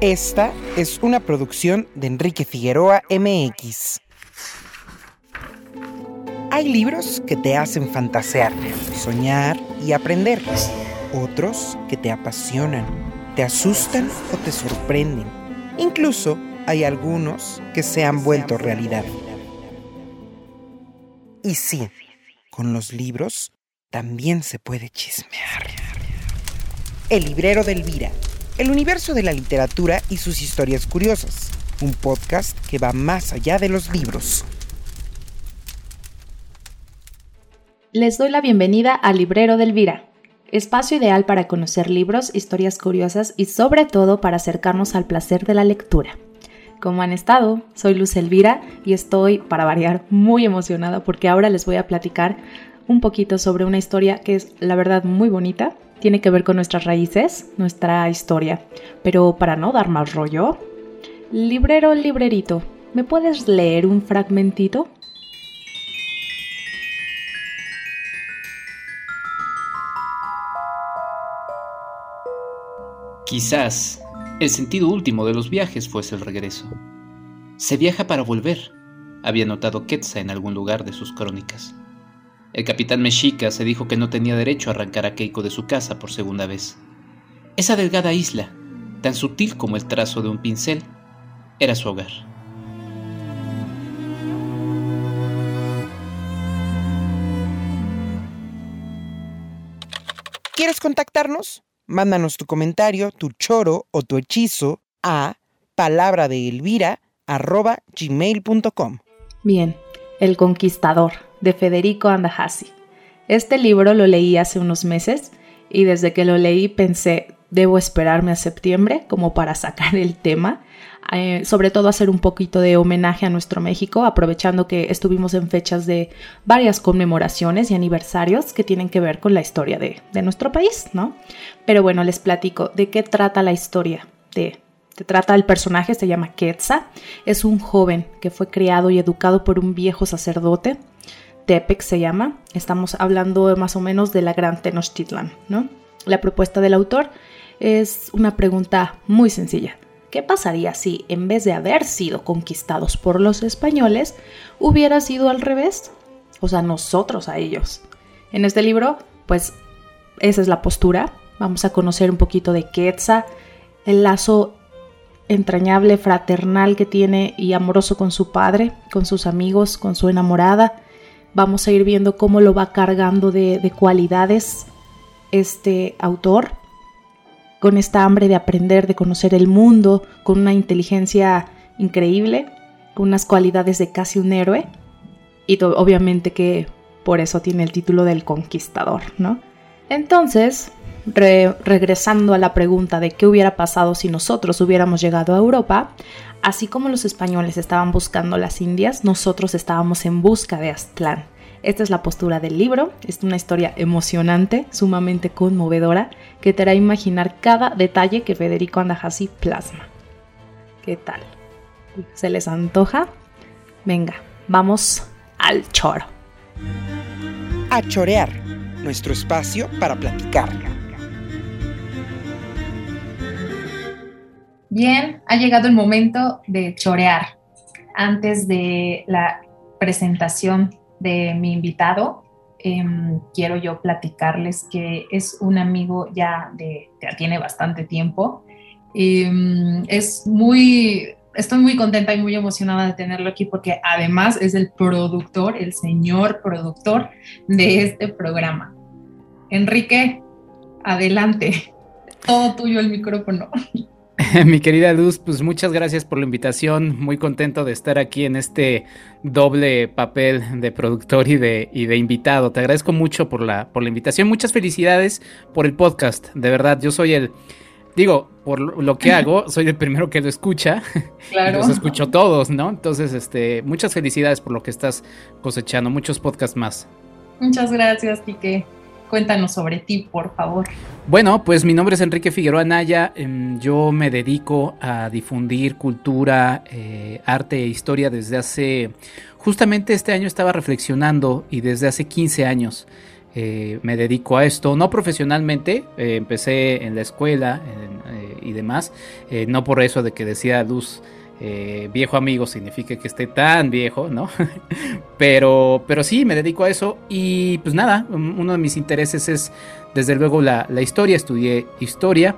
Esta es una producción de Enrique Figueroa MX. Hay libros que te hacen fantasear, soñar y aprender. Otros que te apasionan, te asustan o te sorprenden. Incluso hay algunos que se han vuelto realidad. Y sí, con los libros también se puede chismear. El librero de Elvira el universo de la literatura y sus historias curiosas, un podcast que va más allá de los libros. Les doy la bienvenida al Librero de Elvira, espacio ideal para conocer libros, historias curiosas y sobre todo para acercarnos al placer de la lectura. ¿Cómo han estado? Soy Luz Elvira y estoy, para variar, muy emocionada porque ahora les voy a platicar un poquito sobre una historia que es, la verdad, muy bonita tiene que ver con nuestras raíces, nuestra historia. Pero para no dar más rollo, librero, librerito, ¿me puedes leer un fragmentito? Quizás el sentido último de los viajes fuese el regreso. Se viaja para volver, había notado Quetzal en algún lugar de sus crónicas. El capitán Mexica se dijo que no tenía derecho a arrancar a Keiko de su casa por segunda vez. Esa delgada isla, tan sutil como el trazo de un pincel, era su hogar. ¿Quieres contactarnos? Mándanos tu comentario, tu choro o tu hechizo a palabra de Bien, el Conquistador de Federico Andahasi. Este libro lo leí hace unos meses y desde que lo leí pensé, debo esperarme a septiembre como para sacar el tema, eh, sobre todo hacer un poquito de homenaje a nuestro México, aprovechando que estuvimos en fechas de varias conmemoraciones y aniversarios que tienen que ver con la historia de, de nuestro país, ¿no? Pero bueno, les platico de qué trata la historia de se trata del personaje, se llama Quetzal. Es un joven que fue criado y educado por un viejo sacerdote. Tepec se llama. Estamos hablando más o menos de la gran Tenochtitlan, ¿no? La propuesta del autor es una pregunta muy sencilla. ¿Qué pasaría si, en vez de haber sido conquistados por los españoles, hubiera sido al revés? O sea, nosotros a ellos. En este libro, pues, esa es la postura. Vamos a conocer un poquito de Quetzal, el lazo entrañable, fraternal que tiene y amoroso con su padre, con sus amigos, con su enamorada. Vamos a ir viendo cómo lo va cargando de, cualidades este autor, con esta hambre de aprender, de conocer el mundo, con una inteligencia increíble, con unas cualidades de casi un héroe, y obviamente que por eso tiene el título del conquistador, ¿no? Entonces, regresando a la pregunta de qué hubiera pasado si nosotros hubiéramos llegado a Europa, así como los españoles estaban buscando las Indias, nosotros estábamos en busca de Aztlán. Esta es la postura del libro, es una historia emocionante, sumamente conmovedora, que te hará imaginar cada detalle que Federico Andajasi plasma. ¿Qué tal? ¿Se les antoja? Venga, vamos al choro. A chorear, nuestro espacio para platicar Bien, ha llegado el momento de chorear. Antes de la presentación de mi invitado, em, quiero yo platicarles que es un amigo ya de, ya tiene bastante tiempo. Em, es muy, estoy muy contenta y muy emocionada de tenerlo aquí porque además es el productor, el señor productor de este programa. Enrique, adelante. Todo tuyo el micrófono. Mi querida Luz, pues muchas gracias por la invitación. Muy contento de estar aquí en este doble papel de productor y de, y de invitado. Te agradezco mucho por la, por la invitación. Muchas felicidades por el podcast. De verdad, yo soy el, digo, por lo que hago, soy el primero que lo escucha. Claro. los escucho todos, ¿no? Entonces, este, muchas felicidades por lo que estás cosechando. Muchos podcasts más. Muchas gracias, Quique. Cuéntanos sobre ti, por favor. Bueno, pues mi nombre es Enrique Figueroa Naya. Em, yo me dedico a difundir cultura, eh, arte e historia desde hace... Justamente este año estaba reflexionando y desde hace 15 años eh, me dedico a esto. No profesionalmente, eh, empecé en la escuela, y demás. no por eso de que decía Luz eh, viejo amigo significa que esté tan viejo, ¿no? pero, pero sí, me dedico a eso y pues nada, uno de mis intereses es desde luego la, historia, estudié historia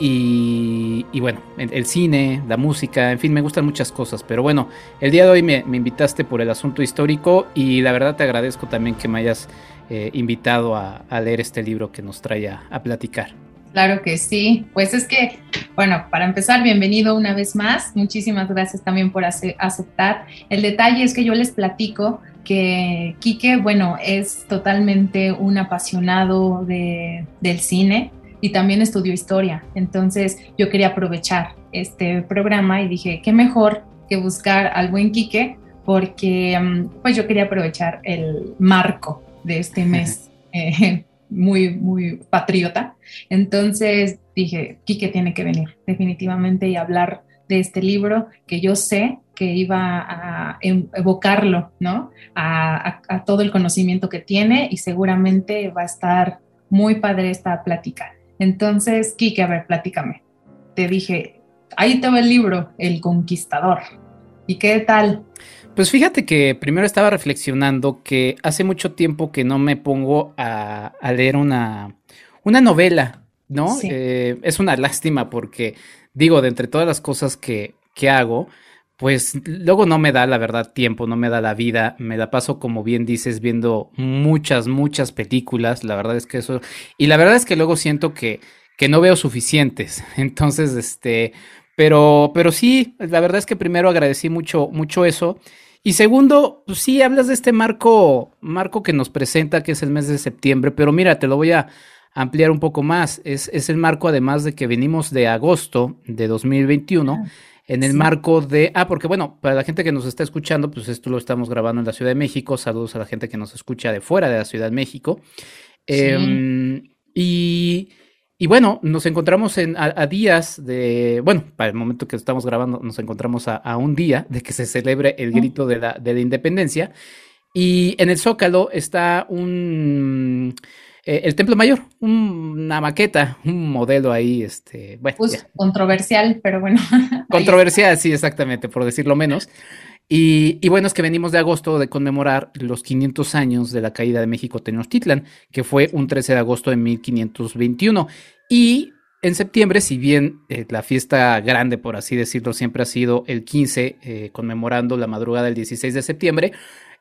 y, bueno, el, cine, la música, en fin, me gustan muchas cosas, pero bueno, el día de hoy me, invitaste por el asunto histórico y la verdad te agradezco también que me hayas eh, invitado a, leer este libro que nos trae a platicar. Claro que sí. Pues es que, bueno, para empezar, bienvenido una vez más. Muchísimas gracias también por aceptar. El detalle es que yo les platico que Quique, bueno, es totalmente un apasionado del cine y también estudió historia. Entonces yo quería aprovechar este programa y dije, qué mejor que buscar al buen Quique porque mm, pues yo quería aprovechar el marco de este mes. Eh, muy, muy patriota. Entonces dije, Quique tiene que venir definitivamente y hablar de este libro que yo sé que iba a em, evocarlo, ¿no? A, todo el conocimiento que tiene y seguramente va a estar muy padre esta plática. Entonces, Quique, a ver, platícame. Te dije, ahí te va el libro, El Conquistador. ¿Y qué tal? Pues fíjate que primero estaba reflexionando que hace mucho tiempo que no me pongo a, leer una, una novela, ¿no? Eh, es una lástima porque, digo, de entre todas las cosas que, que hago, pues luego no me da la verdad tiempo, no me da la vida, me la paso como bien dices viendo muchas, muchas películas, la verdad es que eso, y la verdad es que luego siento que, que no veo suficientes, entonces, este, pero, pero sí, la verdad es que primero agradecí mucho, mucho eso. Y segundo, pues sí, hablas de este marco, marco que nos presenta, que es el mes de septiembre, pero mira, te lo voy a ampliar un poco más. Es, es el marco, además de que venimos de agosto de 2021, ah, en el marco de. Ah, porque bueno, para la gente que nos está escuchando, pues esto lo estamos grabando en la Ciudad de México. Saludos a la gente que nos escucha de fuera de la Ciudad de México. Em, y y bueno, nos encontramos en, a, días de, bueno, para el momento que estamos grabando, nos encontramos a, un día de que se celebre el grito de la, de la independencia. Y en el Zócalo está un, eh, el Templo Mayor, una maqueta, un modelo ahí, este, bueno. Pues controversial, pero bueno. Controversial, sí, exactamente, por decirlo menos. Y, bueno, es que venimos de agosto de conmemorar los 500 años de la caída de México Tenochtitlan, que fue un 13 de agosto de 1521. Y en septiembre, si bien eh, la fiesta grande, por así decirlo, siempre ha sido el 15, eh, conmemorando la madrugada del 16 de septiembre,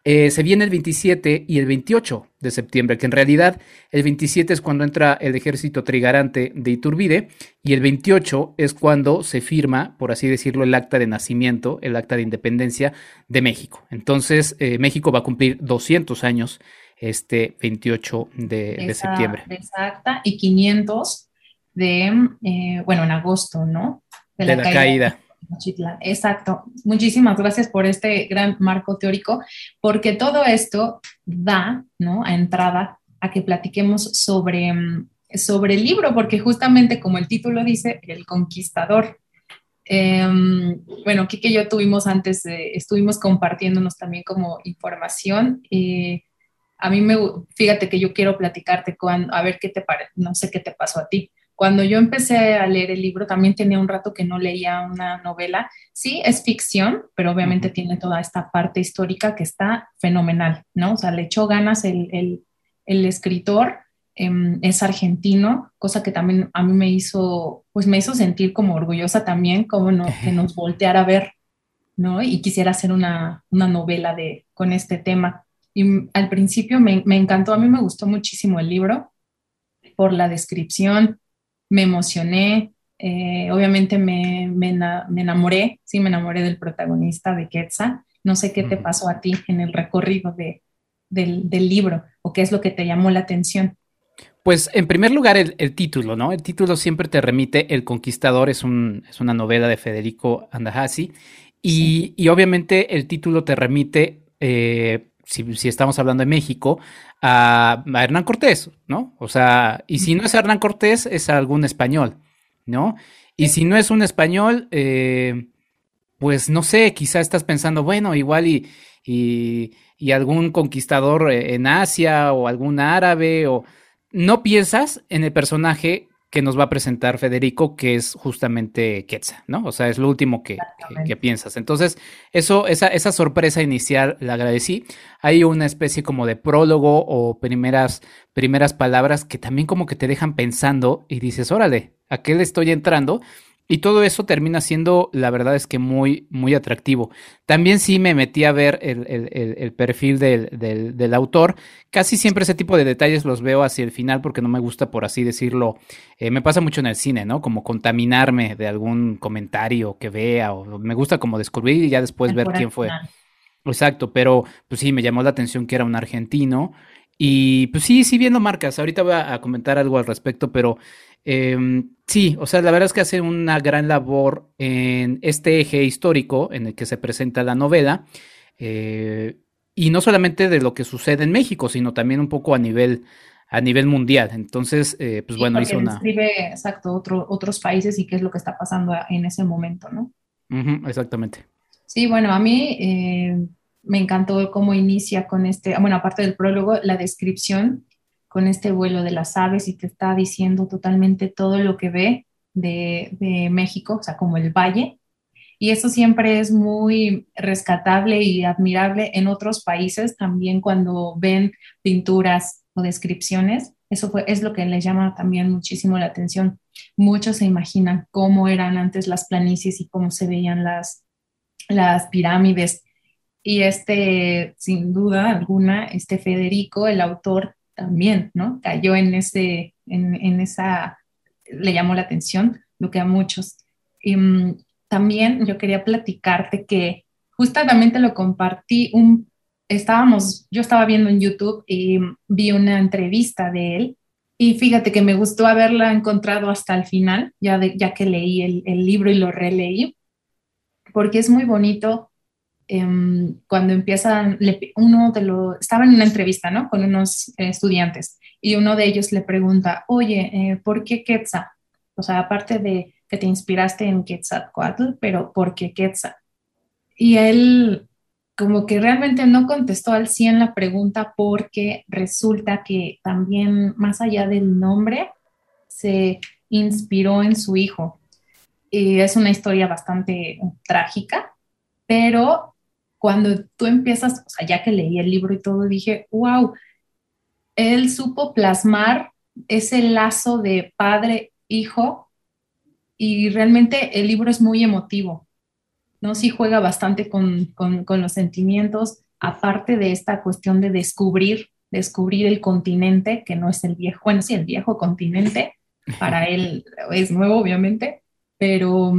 eh, se viene el 27 y el 28 de septiembre, que en realidad el 27 es cuando entra el ejército trigarante de Iturbide y el 28 es cuando se firma, por así decirlo, el acta de nacimiento, el acta de independencia de México. Entonces, eh, México va a cumplir 200 años este 28 de, septiembre. Exacta, y 500 de, eh, bueno, en agosto, ¿no? De la, caída Exacto. Muchísimas gracias por este gran marco teórico, porque todo esto da, ¿no? A entrada a que platiquemos sobre, mm, sobre el libro, porque justamente como el título dice, El Conquistador. Em, bueno, Kike y yo tuvimos antes, estuvimos compartiéndonos también como información. y a mí me, fíjate que yo quiero platicarte con, a ver qué te parece, no sé qué te pasó a ti. Cuando yo empecé a leer el libro, también tenía un rato que no leía una novela. Sí, es ficción, pero obviamente tiene toda esta parte histórica que está fenomenal, ¿no? O sea, le echó ganas el, escritor, em, es argentino, cosa que también a mí me hizo, pues me hizo sentir como orgullosa también, como no, que nos volteara a ver, ¿no? Y quisiera hacer una, novela de, con este tema. Y al principio me, me encantó, a mí me gustó muchísimo el libro por la descripción, me emocioné, eh, obviamente me, enamoré, sí, me enamoré del protagonista de Quetzal. No sé qué te pasó a ti en el recorrido de, del, libro o qué es lo que te llamó la atención. Pues en primer lugar el, título, ¿no? El título siempre te remite, El Conquistador es, un, es una novela de Federico Andahasi y, y obviamente el título te remite eh, si, estamos hablando de México, a, Hernán Cortés, ¿no? O sea, y si no es Hernán Cortés, es algún español, ¿no? Y si no es un español, eh, pues no sé, quizá estás pensando, bueno, igual y, y, algún conquistador eh, en Asia o algún árabe o... No piensas en el personaje que nos va a presentar Federico, que es justamente Quetzal, ¿no? O sea, es lo último que, que, piensas. Entonces, eso, esa, esa sorpresa inicial la agradecí. Hay una especie como de prólogo o primeras, primeras palabras que también como que te dejan pensando y dices, órale, ¿a qué le estoy entrando? Y todo eso termina siendo, la verdad es que muy, muy atractivo. También sí me metí a ver el, el, el perfil del, del, del, autor. Casi siempre ese tipo de detalles los veo hacia el final porque no me gusta, por así decirlo. Eh, me pasa mucho en el cine, ¿no? Como contaminarme de algún comentario que vea o me gusta como descubrir y ya después ver quién fue. Exacto, pero pues sí, me llamó la atención que era un argentino. Y pues sí, sí viendo marcas. Ahorita voy a comentar algo al respecto, pero Em, sí, o sea, la verdad es que hace una gran labor en este eje histórico en el que se presenta la novela. Eh, y no solamente de lo que sucede en México, sino también un poco a nivel, a nivel mundial. Entonces, eh, pues bueno, hizo una. Describe exacto otro, otros países y qué es lo que está pasando en ese momento, ¿no? exactamente. Sí, bueno, a mí eh, me encantó cómo inicia con este, bueno, aparte del prólogo, la descripción con este vuelo de las aves y te está diciendo totalmente todo lo que ve de, México, o sea, como el valle. Y eso siempre es muy rescatable y admirable en otros países también cuando ven pinturas o descripciones. Eso fue, es lo que les llama también muchísimo la atención. Muchos se imaginan cómo eran antes las planicies y cómo se veían las, las pirámides. Y este, sin duda alguna, este Federico, el autor, también, ¿no? Cayó en, ese, en, esa, le llamó la atención, lo que a muchos. Y, mm, también yo quería platicarte que justamente lo compartí, estábamos, yo estaba viendo en YouTube y vi una entrevista de él y fíjate que me gustó haberla encontrado hasta el final, ya, ya que leí el libro y lo releí, porque es muy bonito Em, cuando empiezan, uno de los, estaba en una entrevista, ¿no? Con unos estudiantes y uno de ellos le pregunta, oye, eh, ¿por qué Quetzal? O sea, aparte de que te inspiraste en Quetzalcoatl, pero ¿por qué Quetzal? Y él como que realmente no contestó al 100 la pregunta porque resulta que también más allá del nombre se inspiró en su hijo. Y es una historia bastante trágica, pero cuando tú empiezas, o sea, ya que leí el libro y todo, dije, wow, él supo plasmar ese lazo de padre-hijo y realmente el libro es muy emotivo, ¿no? Sí juega bastante con, con, los sentimientos, aparte de esta cuestión de descubrir, descubrir el continente, que no es el viejo, bueno, sí, el viejo continente, para él es nuevo, obviamente, pero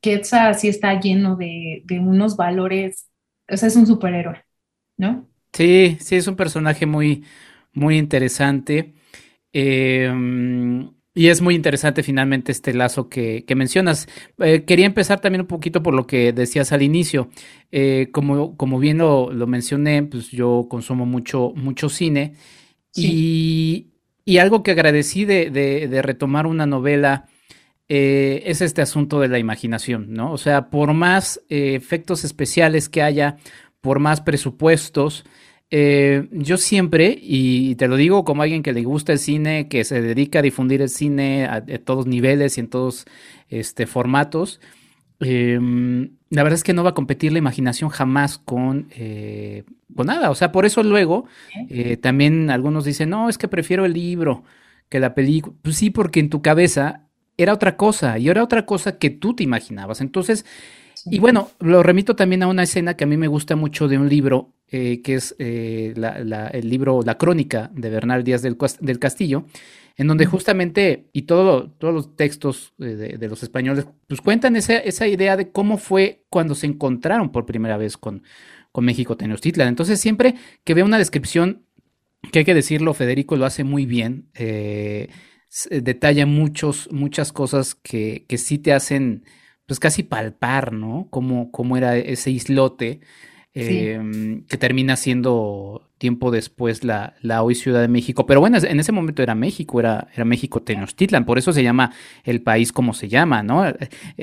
Quetzal sí está lleno de, de unos valores o sea, es un superhéroe, ¿no? Sí, sí, es un personaje muy, muy interesante. Em, y es muy interesante finalmente este lazo que, mencionas. Eh, quería empezar también un poquito por lo que decías al inicio. Eh, como, como bien lo, mencioné, pues yo consumo mucho, mucho cine. Y, y, algo que agradecí de, de, retomar una novela eh, es este asunto de la imaginación, ¿no? O sea, por más eh, efectos especiales que haya, por más presupuestos, eh, yo siempre, y te lo digo como alguien que le gusta el cine, que se dedica a difundir el cine a, todos niveles y en todos este, formatos, em, la verdad es que no va a competir la imaginación jamás con, con nada. O sea, por eso luego también algunos dicen, no, es que prefiero el libro que la película. Pues sí, porque en tu cabeza era otra cosa y era otra cosa que tú te imaginabas. Entonces, y bueno, lo remito también a una escena que a mí me gusta mucho de un libro, eh, que es eh, el libro La Crónica de Bernal Díaz del, Castillo, en donde justamente, y todo, todos los textos de, los españoles, pues cuentan esa, esa, idea de cómo fue cuando se encontraron por primera vez con, con México Tenochtitlan. Entonces, siempre que veo una descripción, que hay que decirlo, Federico lo hace muy bien, eh, detalla muchos, muchas cosas que, que sí te hacen, pues casi palpar, ¿no? Cómo, cómo era ese islote, em, que termina siendo tiempo después la, la, hoy Ciudad de México. Pero bueno, en ese momento era México, era, era México Tenochtitlan, por eso se llama el país como se llama, ¿no? Eh,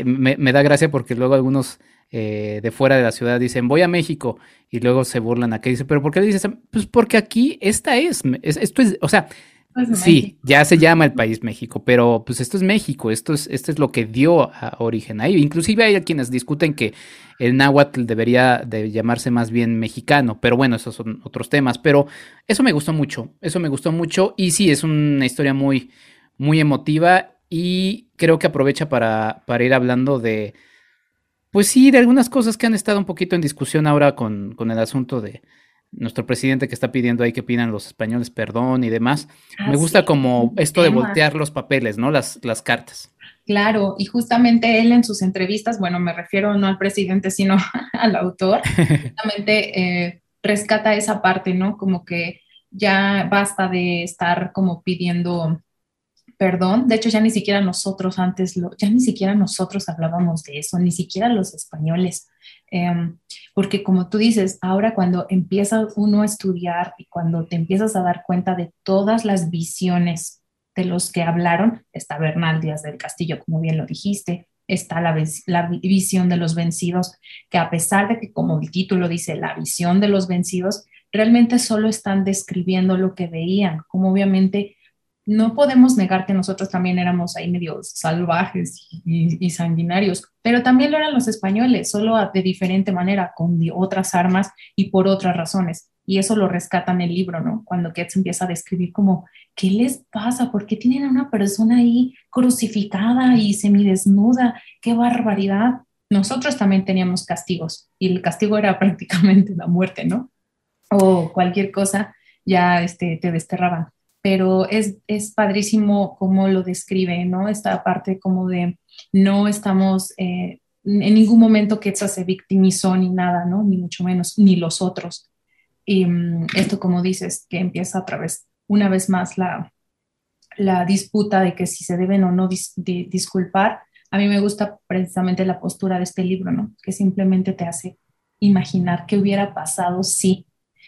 me, me da gracia porque luego algunos eh, de fuera de la ciudad dicen voy a México y luego se burlan aquí. Dice, pero ¿por qué dices? Pues porque aquí esta es, esto es, o sea, Pues sí, ya se llama el país México, pero pues esto es México, esto es, esto es lo que dio a origen ahí. Inclusive hay quienes discuten que el náhuatl debería de llamarse más bien mexicano, pero bueno, esos son otros temas. Pero eso me gustó mucho, eso me gustó mucho y sí, es una historia muy, muy emotiva y creo que aprovecha para, para ir hablando de, pues sí, de algunas cosas que han estado un poquito en discusión ahora con, con el asunto de, nuestro presidente que está pidiendo ahí que pidan los españoles perdón y demás. Me gusta como esto de voltear los papeles, ¿no? Las, las cartas. Claro, y justamente él en sus entrevistas, bueno, me refiero no al presidente, sino al autor, justamente eh, rescata esa parte, ¿no? Como que ya basta de estar como pidiendo perdón. De hecho, ya ni siquiera nosotros antes, lo, ya ni siquiera nosotros hablábamos de eso, ni siquiera los españoles. Em, porque como tú dices, ahora cuando empieza uno a estudiar y cuando te empiezas a dar cuenta de todas las visiones de los que hablaron, está Bernal Díaz del Castillo, como bien lo dijiste, está la, la visión de los vencidos, que a pesar de que como el título dice, la visión de los vencidos, realmente solo están describiendo lo que veían, como obviamente no podemos negar que nosotros también éramos ahí medio salvajes y, sanguinarios, pero también lo eran los españoles, solo de diferente manera, con otras armas y por otras razones. Y eso lo rescata en el libro, ¿no? Cuando Ketz empieza a describir como, ¿qué les pasa? ¿Por qué tienen a una persona ahí crucificada y semidesnuda? ¡Qué barbaridad! Nosotros también teníamos castigos y el castigo era prácticamente la muerte, ¿no? O cualquier cosa, ya este, te desterraban pero es, es padrísimo cómo lo describe, ¿no? Esta parte como de no estamos eh, en ningún momento que se victimizó ni nada, ¿no? Ni mucho menos, ni los otros. Y mm, esto, como dices, que empieza a través, una vez más, la, la disputa de que si se deben o no disculpar. A mí me gusta precisamente la postura de este libro, ¿no? Que simplemente te hace imaginar qué hubiera pasado si.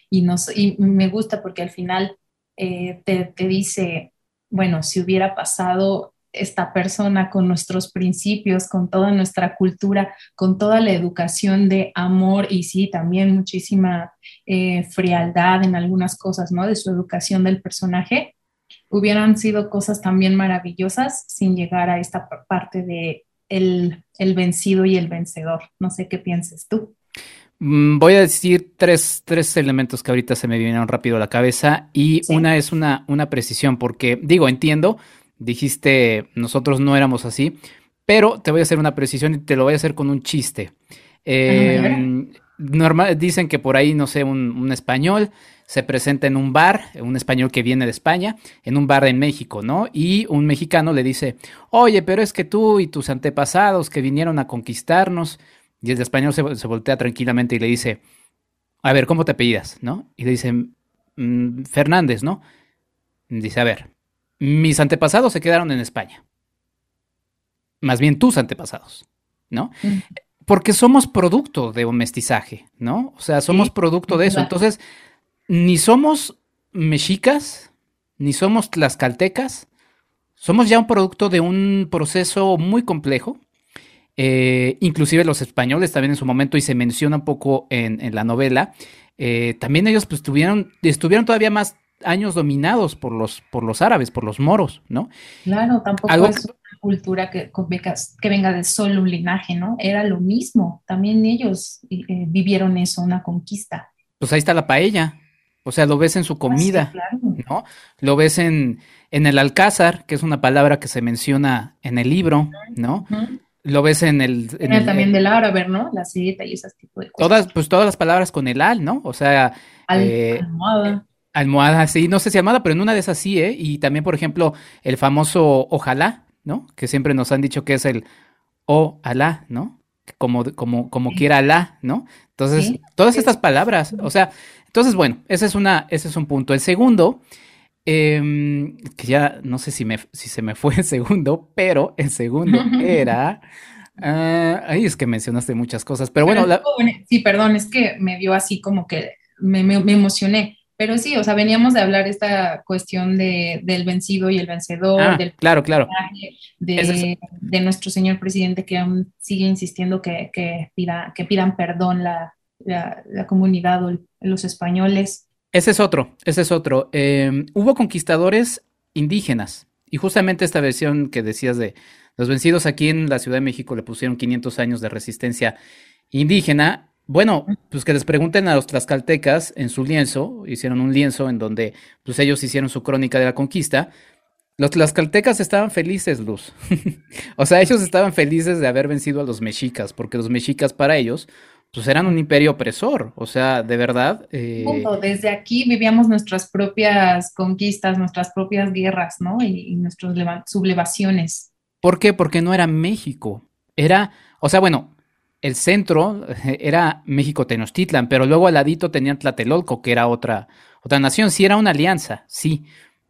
Y, y me gusta porque al final eh, te, dice, bueno, si hubiera pasado esta persona con nuestros principios, con toda nuestra cultura, con toda la educación de amor y sí, también muchísima eh, frialdad en algunas cosas, ¿no? De su educación del personaje, hubieran sido cosas también maravillosas sin llegar a esta parte de el, el vencido y el vencedor. No sé qué pienses tú. Mm, voy a decir tres, tres, elementos que ahorita se me vinieron rápido a la cabeza y una es una, una precisión porque digo, entiendo, dijiste nosotros no éramos así, pero te voy a hacer una precisión y te lo voy a hacer con un chiste. Em, normal, dicen que por ahí, no sé, un, un, español se presenta en un bar, un español que viene de España, en un bar en México, ¿no? Y un mexicano le dice, oye, pero es que tú y tus antepasados que vinieron a conquistarnos, y el español se, voltea tranquilamente y le dice, a ver, ¿cómo te apellidas? ¿No? Y le dice, mm, Fernández, ¿no? Dice, a ver, mis antepasados se quedaron en España. Más bien tus antepasados, ¿no? Mm. Porque somos producto de un mestizaje, ¿no? O sea, somos producto de eso. Entonces, ni somos mexicas, ni somos tlaxcaltecas, somos ya un producto de un proceso muy complejo, eh, inclusive los españoles también en su momento, y se menciona un poco en, la novela, eh, también ellos pues tuvieron, estuvieron todavía más años dominados por los, por los árabes, por los moros, ¿no? Claro, tampoco es una cultura que, que venga de solo un linaje, ¿no? Era lo mismo, también ellos eh, vivieron eso, una conquista. Pues ahí está la paella, o sea, lo ves en su ah, comida, ¿no? Lo ves en, en el alcázar, que es una palabra que se menciona en el libro, ¿no? Lo ves en el... En también del árabe, ¿no? La cita y esas tipo de cosas. Todas, pues todas las palabras con el al, ¿no? O sea... Eh, almohada. Almohada, sí, no sé si almohada, pero en una de esas sí, ¿eh? Y también, por ejemplo, el famoso ojalá, ¿no? Que siempre nos han dicho que es el o alá, ¿no? Como, como, como quiera alá, ¿no? Entonces, todas estas palabras, o sea, entonces, bueno, ese es una, ese es un punto. El segundo Em, que ya no sé si, me, si se me fue el segundo, pero el segundo era... Ah, ahí es que mencionaste muchas cosas, pero bueno... Sí, perdón, es que me dio así como que me, me, emocioné. Pero sí, o sea, veníamos de hablar esta cuestión de, del vencido y el vencedor, ah, del claro, claro. De, de, nuestro señor presidente que aún sigue insistiendo que, que, pida, que pidan perdón la, la, la comunidad o los españoles ese es otro, ese es otro. Em, hubo conquistadores indígenas. Y justamente esta versión que decías de los vencidos aquí en la Ciudad de México le pusieron 500 años de resistencia indígena. Bueno, pues que les pregunten a los tlaxcaltecas en su lienzo, hicieron un lienzo en donde pues ellos hicieron su crónica de la conquista. Los tlaxcaltecas estaban felices, Luz. o sea, ellos estaban felices de haber vencido a los mexicas, porque los mexicas para ellos pues eran un imperio opresor, o sea, de verdad. Eh... Desde aquí vivíamos nuestras propias conquistas, nuestras propias guerras, ¿no? Y, y nuestras sublevaciones. ¿Por qué? Porque no era México. Era, o sea, bueno, el centro era México Tenochtitlan, pero luego al ladito tenían Tlatelolco, que era otra, otra nación. Sí, era una alianza, sí.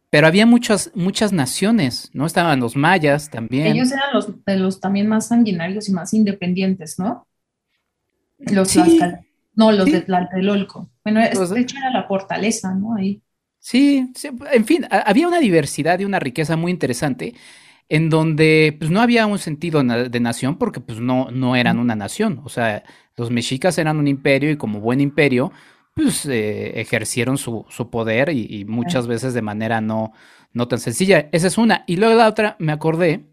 Pero había muchas, muchas naciones, ¿no? Estaban los mayas también. Ellos eran los, de los también más sanguinarios y más independientes, ¿no? Los no, los de Tlatelolco. Bueno, de hecho era la fortaleza, ¿no? Ahí. Sí, en fin, había una diversidad y una riqueza muy interesante en donde pues no había un sentido de nación porque pues no, no eran una nación, o sea, los mexicas eran un imperio y como buen imperio pues eh, ejercieron su, su poder y, muchas veces de manera no, no tan sencilla. Esa es una. Y luego la otra, me acordé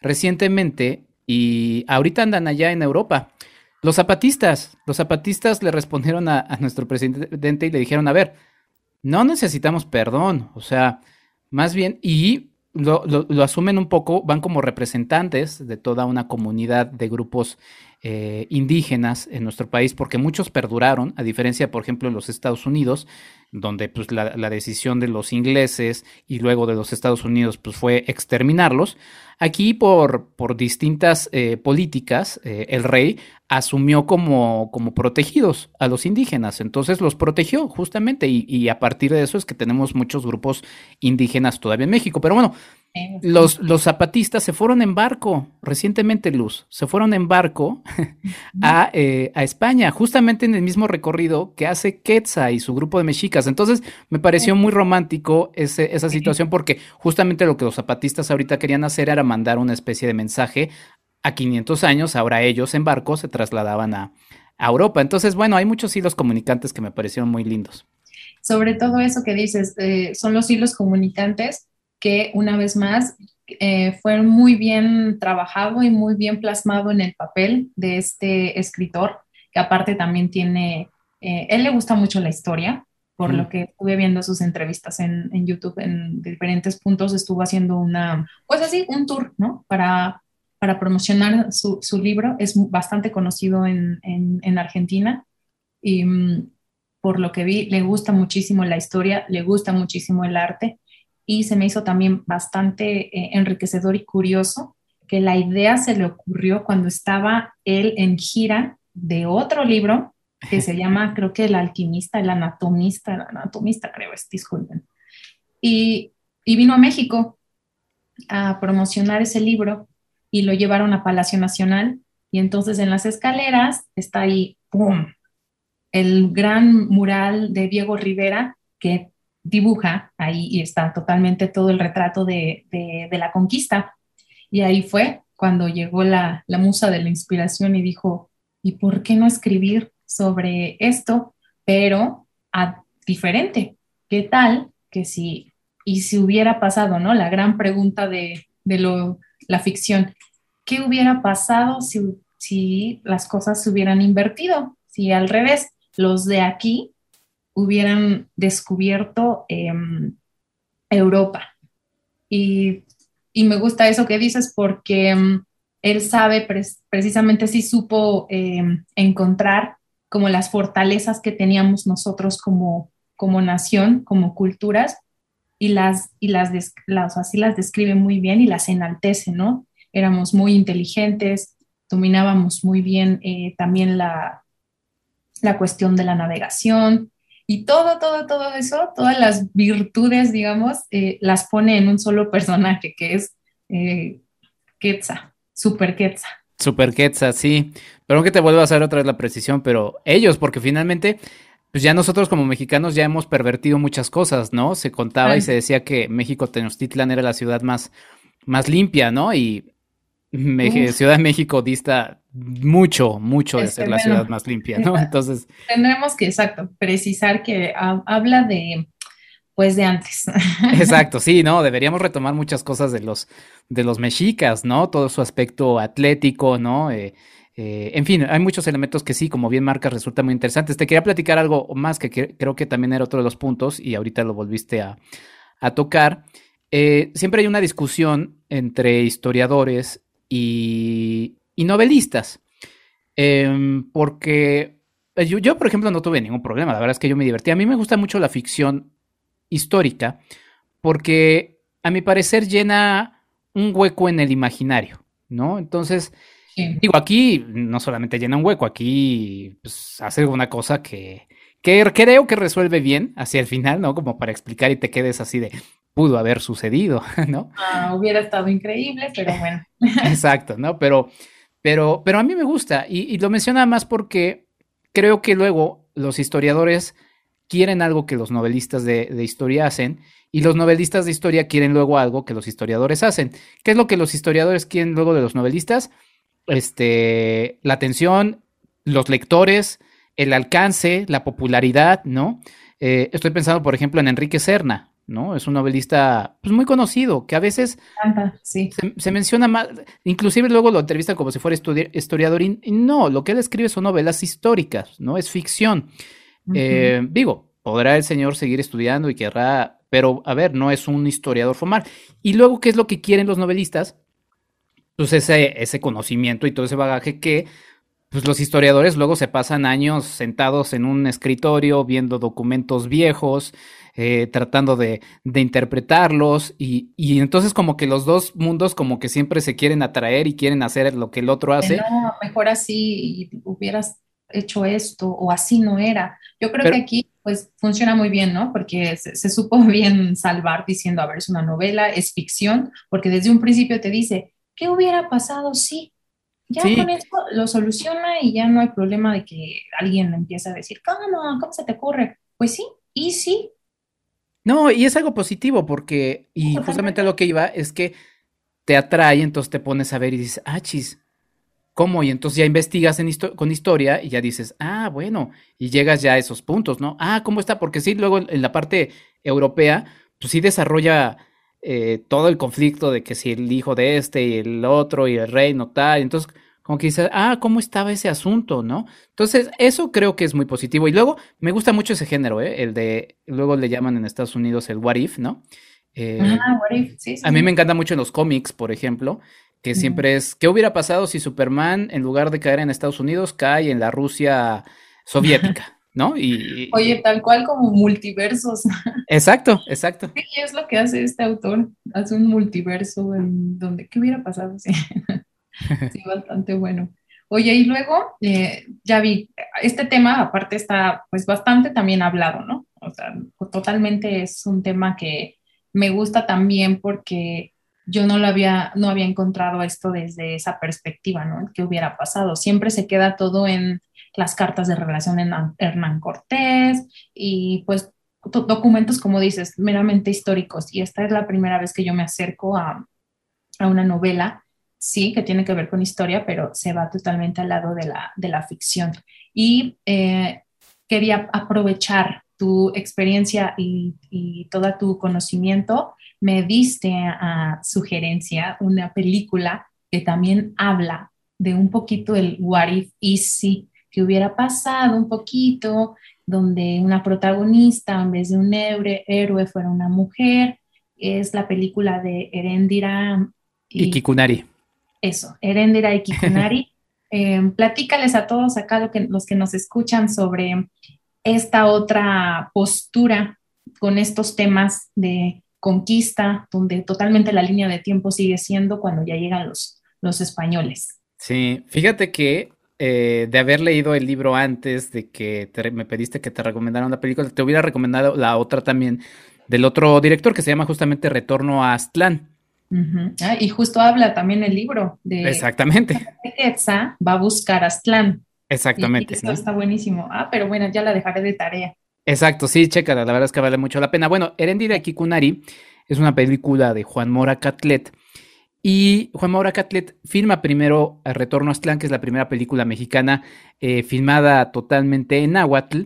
recientemente y ahorita andan allá en Europa. Los zapatistas, los zapatistas le respondieron a, nuestro presidente y le dijeron, a ver, no necesitamos perdón, o sea, más bien, y lo, asumen un poco, van como representantes de toda una comunidad de grupos eh, indígenas en nuestro país, porque muchos perduraron, a diferencia, por ejemplo, en los Estados Unidos, donde pues, la, la, decisión de los ingleses y luego de los Estados Unidos pues, fue exterminarlos. Aquí, por, por distintas eh, políticas, eh, el rey asumió como, como protegidos a los indígenas, entonces los protegió justamente y, y a partir de eso es que tenemos muchos grupos indígenas todavía en México. Pero bueno, los, los, zapatistas se fueron en barco, recientemente Luz, se fueron en barco a, eh, a, España, justamente en el mismo recorrido que hace Quetzal y su grupo de mexicas. Entonces me pareció muy romántico ese, esa situación porque justamente lo que los zapatistas ahorita querían hacer era mandar una especie de mensaje a 500 años, ahora ellos en barco se trasladaban a, a Europa. Entonces, bueno, hay muchos hilos comunicantes que me parecieron muy lindos. Sobre todo eso que dices, eh, son los hilos comunicantes que una vez más eh, fue muy bien trabajado y muy bien plasmado en el papel de este escritor, que aparte también tiene, eh, él le gusta mucho la historia, por lo que estuve viendo sus entrevistas en, en, YouTube en diferentes puntos, estuvo haciendo una, pues así, un tour, ¿no? Para, para promocionar su, su libro, es bastante conocido en, en, en Argentina. Y mm, por lo que vi, le gusta muchísimo la historia, le gusta muchísimo el arte. Y se me hizo también bastante eh, enriquecedor y curioso que la idea se le ocurrió cuando estaba él en gira de otro libro que se llama, creo que El alquimista, el anatomista, el anatomista creo es, disculpen. Y, y vino a México a promocionar ese libro y lo llevaron a Palacio Nacional y entonces en las escaleras está ahí, ¡pum!, el gran mural de Diego Rivera que dibuja ahí y está totalmente todo el retrato de, la conquista. Y ahí fue cuando llegó la, musa de la inspiración y dijo, ¿y por qué no escribir sobre esto, pero a, diferente? ¿Qué tal que si, y si hubiera pasado, ¿no? La gran pregunta de, lo, la ficción, ¿qué hubiera pasado si, si las cosas se hubieran invertido? Si al revés, los de aquí hubieran descubierto em, Europa. Y, me gusta eso que dices porque em, él sabe, precisamente sí supo em, encontrar como las fortalezas que teníamos nosotros como, como nación, como culturas, y las, y las, las, así las describe muy bien y las enaltece, ¿no? Éramos muy inteligentes, dominábamos muy bien eh, también la, la cuestión de la navegación, y todo, todo, todo eso, todas las virtudes, digamos, eh, las pone en un solo personaje, que es eh, Quetzal, Super Quetzal. Super Quetzal, sí. Pero que te vuelva a hacer otra vez la precisión, pero ellos, porque finalmente, pues ya nosotros como mexicanos ya hemos pervertido muchas cosas, ¿no? Se contaba y se decía que México Tenochtitlan era la ciudad más, más limpia, ¿no? Y Ciudad de México dista mucho, mucho de ser la ciudad más limpia, ¿no? Entonces. Tendremos que, exacto, precisar que habla de, pues de antes. Exacto, sí, no, deberíamos retomar muchas cosas de los, de los mexicas, ¿no? Todo su aspecto atlético, ¿no? Eh, eh, en fin, hay muchos elementos que sí, como bien marcas, resultan muy interesantes. Te quería platicar algo más que, creo que también era otro de los puntos y ahorita lo volviste a, tocar. Eh, siempre hay una discusión entre historiadores y, novelistas, em, porque yo, yo, por ejemplo, no tuve ningún problema, la verdad es que yo me divertí. A mí me gusta mucho la ficción histórica porque a mi parecer llena un hueco en el imaginario, ¿no? Entonces, digo, aquí no solamente llena un hueco, aquí pues, hace una cosa que, que creo que resuelve bien hacia el final, ¿no? Como para explicar y te quedes así de, pudo haber sucedido, ¿no? Ah, hubiera estado increíble, pero bueno. Exacto, ¿no? Pero, pero, pero a mí me gusta y, y, lo menciona más porque creo que luego los historiadores quieren algo que los novelistas de, historia hacen y los novelistas de historia quieren luego algo que los historiadores hacen. ¿Qué es lo que los historiadores quieren luego de los novelistas? Este, la atención, los lectores, el alcance, la popularidad, ¿no? Eh, estoy pensando, por ejemplo, en Enrique Serna, ¿no? Es un novelista pues, muy conocido, que a veces se, se, menciona más, inclusive luego lo entrevistan como si fuera historiador, y no, lo que él escribe son novelas históricas, ¿no? Es ficción. Eh, digo, podrá el señor seguir estudiando y querrá, pero a ver, no es un historiador formal. Y luego, ¿qué es lo que quieren los novelistas? Pues ese, ese conocimiento y todo ese bagaje que pues los historiadores luego se pasan años sentados en un escritorio viendo documentos viejos, eh, tratando de, de interpretarlos y, y, entonces como que los dos mundos como que siempre se quieren atraer y quieren hacer lo que el otro hace. No, mejor así hubieras hecho esto o así no era. Yo creo que aquí pues funciona muy bien, ¿no? Porque se, supo bien salvar diciendo, a ver, es una novela, es ficción, porque desde un principio te dice, ¿qué hubiera pasado si? Ya con esto lo soluciona y ya no hay problema de que alguien empiece a decir, ¿cómo, ¿Cómo se te ocurre? Pues sí, y sí. No, y es algo positivo porque, y justamente lo que iba es que te atrae, entonces te pones a ver y dices, ah, chis, ¿Cómo? Y entonces ya investigas con historia y ya dices, ah, bueno, y llegas ya a esos puntos, ¿no? Ah, ¿cómo está? Porque sí, luego en la parte europea, pues sí desarrolla eh, todo el conflicto de que si el hijo de este y el otro y el rey no tal, entonces como que dices, ah, ¿cómo estaba ese asunto, no? Entonces, eso creo que es muy positivo. Y luego, me gusta mucho ese género, ¿eh? El de, luego le llaman en Estados Unidos el what if, ¿no? Eh, ah, what if, sí, sí. A mí me encanta mucho en los cómics, por ejemplo, que siempre es, ¿qué hubiera pasado si Superman, en lugar de caer en Estados Unidos, cae en la Rusia soviética? ¿No? Y, Oye, tal cual como multiversos. Exacto, exacto. Sí, es lo que hace este autor, hace un multiverso en donde, ¿qué hubiera pasado? Sí, sí bastante bueno. Oye, y luego, eh, ya vi, este tema aparte está pues bastante también hablado, ¿no? O sea, totalmente es un tema que me gusta también porque yo no lo había, no había encontrado esto desde esa perspectiva, ¿no? ¿Qué hubiera pasado? Siempre se queda todo en las cartas de relación en Hernán Cortés y pues documentos, como dices, meramente históricos. Y esta es la primera vez que yo me acerco a, una novela, sí, que tiene que ver con historia, pero se va totalmente al lado de la, de la ficción. Y eh, quería aprovechar tu experiencia y, y todo tu conocimiento me diste a sugerencia una película que también habla de un poquito el what if easy que hubiera pasado un poquito, donde una protagonista en vez de un héroe, fuera una mujer. Es la película de Erendira y, Kikunari. Eso, Erendira y Kikunari. Em, platícales a todos acá que, los que nos escuchan sobre esta otra postura con estos temas de conquista, donde totalmente la línea de tiempo sigue siendo cuando ya llegan los, los españoles. Sí, fíjate que eh, de haber leído el libro antes de que me pediste que te recomendara una película, te hubiera recomendado la otra también del otro director que se llama justamente Retorno a Aztlán. Ah, y justo habla también el libro de... Exactamente. va a buscar Aztlán. Exactamente. esto está buenísimo. Ah, pero bueno, ya la dejaré de tarea. Exacto, sí, chécala, la verdad es que vale mucho la pena. Bueno, Erendira Kikunari es una película de Juan Mora Catlet. Y Juan Mora Catlet filma primero El Retorno a Aztlán, que es la primera película mexicana eh, filmada totalmente en náhuatl.